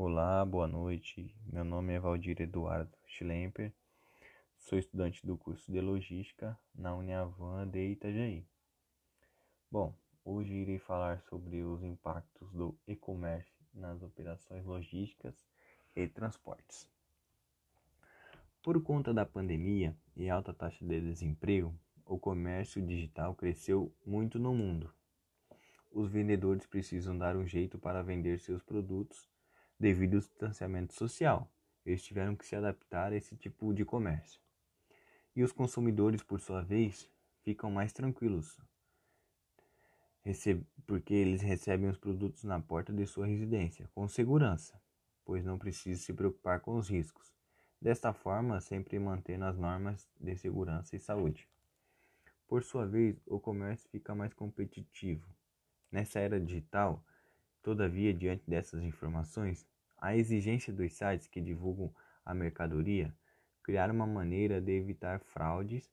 Olá, boa noite. Meu nome é Valdir Eduardo Schlemper. Sou estudante do curso de Logística na Uniavan de Itajaí. Bom, hoje irei falar sobre os impactos do e-commerce nas operações logísticas e transportes. Por conta da pandemia e alta taxa de desemprego, o comércio digital cresceu muito no mundo. Os vendedores precisam dar um jeito para vender seus produtos devido ao distanciamento social. Eles tiveram que se adaptar a esse tipo de comércio. E os consumidores, por sua vez, ficam mais tranquilos, porque eles recebem os produtos na porta de sua residência, com segurança, pois não precisam se preocupar com os riscos. Desta forma, sempre mantendo as normas de segurança e saúde. Por sua vez, o comércio fica mais competitivo. Nessa era digital, Todavia, diante dessas informações, a exigência dos sites que divulgam a mercadoria criar uma maneira de evitar fraudes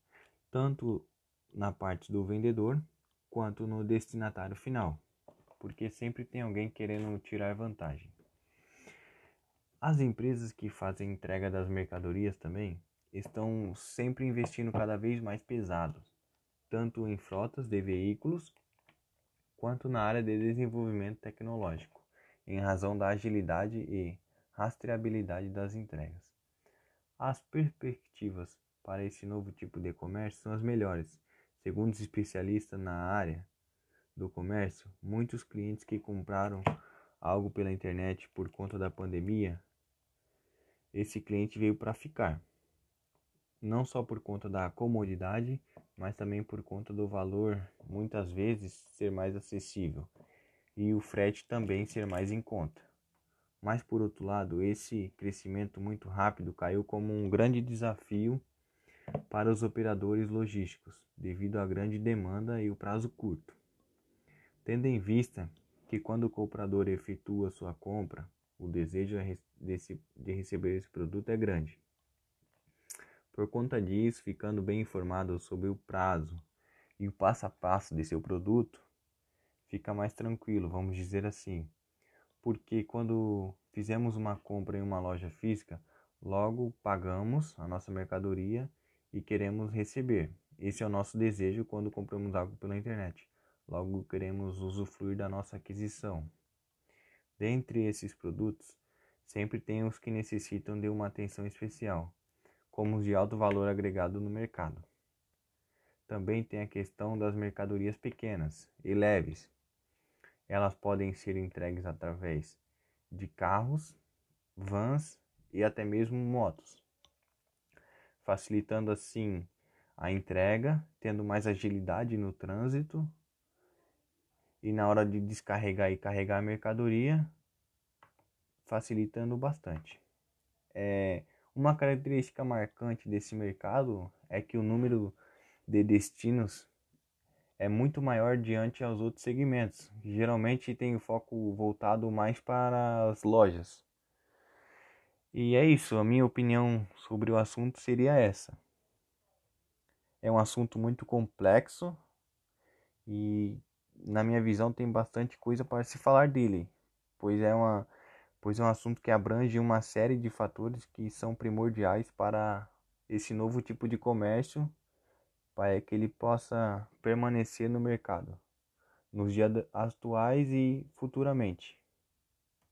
tanto na parte do vendedor quanto no destinatário final, porque sempre tem alguém querendo tirar vantagem. As empresas que fazem entrega das mercadorias também estão sempre investindo cada vez mais pesado, tanto em frotas de veículos quanto na área de desenvolvimento tecnológico, em razão da agilidade e rastreabilidade das entregas. As perspectivas para esse novo tipo de comércio são as melhores. Segundo os especialistas na área do comércio, muitos clientes que compraram algo pela internet por conta da pandemia, esse cliente veio para ficar. Não só por conta da comodidade, mas também por conta do valor muitas vezes ser mais acessível e o frete também ser mais em conta. Mas por outro lado, esse crescimento muito rápido caiu como um grande desafio para os operadores logísticos, devido à grande demanda e o prazo curto. Tendo em vista que quando o comprador efetua sua compra, o desejo de receber esse produto é grande. Por conta disso, ficando bem informado sobre o prazo e o passo a passo de seu produto, fica mais tranquilo, vamos dizer assim. Porque quando fizemos uma compra em uma loja física, logo pagamos a nossa mercadoria e queremos receber. Esse é o nosso desejo quando compramos algo pela internet. Logo queremos usufruir da nossa aquisição. Dentre esses produtos, sempre tem os que necessitam de uma atenção especial como os de alto valor agregado no mercado. Também tem a questão das mercadorias pequenas e leves. Elas podem ser entregues através de carros, vans e até mesmo motos, facilitando assim a entrega, tendo mais agilidade no trânsito e na hora de descarregar e carregar a mercadoria, facilitando bastante. É, uma característica marcante desse mercado é que o número de destinos é muito maior diante aos outros segmentos, geralmente tem o foco voltado mais para as lojas. E é isso, a minha opinião sobre o assunto seria essa. É um assunto muito complexo e, na minha visão, tem bastante coisa para se falar dele, pois é uma pois é um assunto que abrange uma série de fatores que são primordiais para esse novo tipo de comércio, para que ele possa permanecer no mercado, nos dias atuais e futuramente.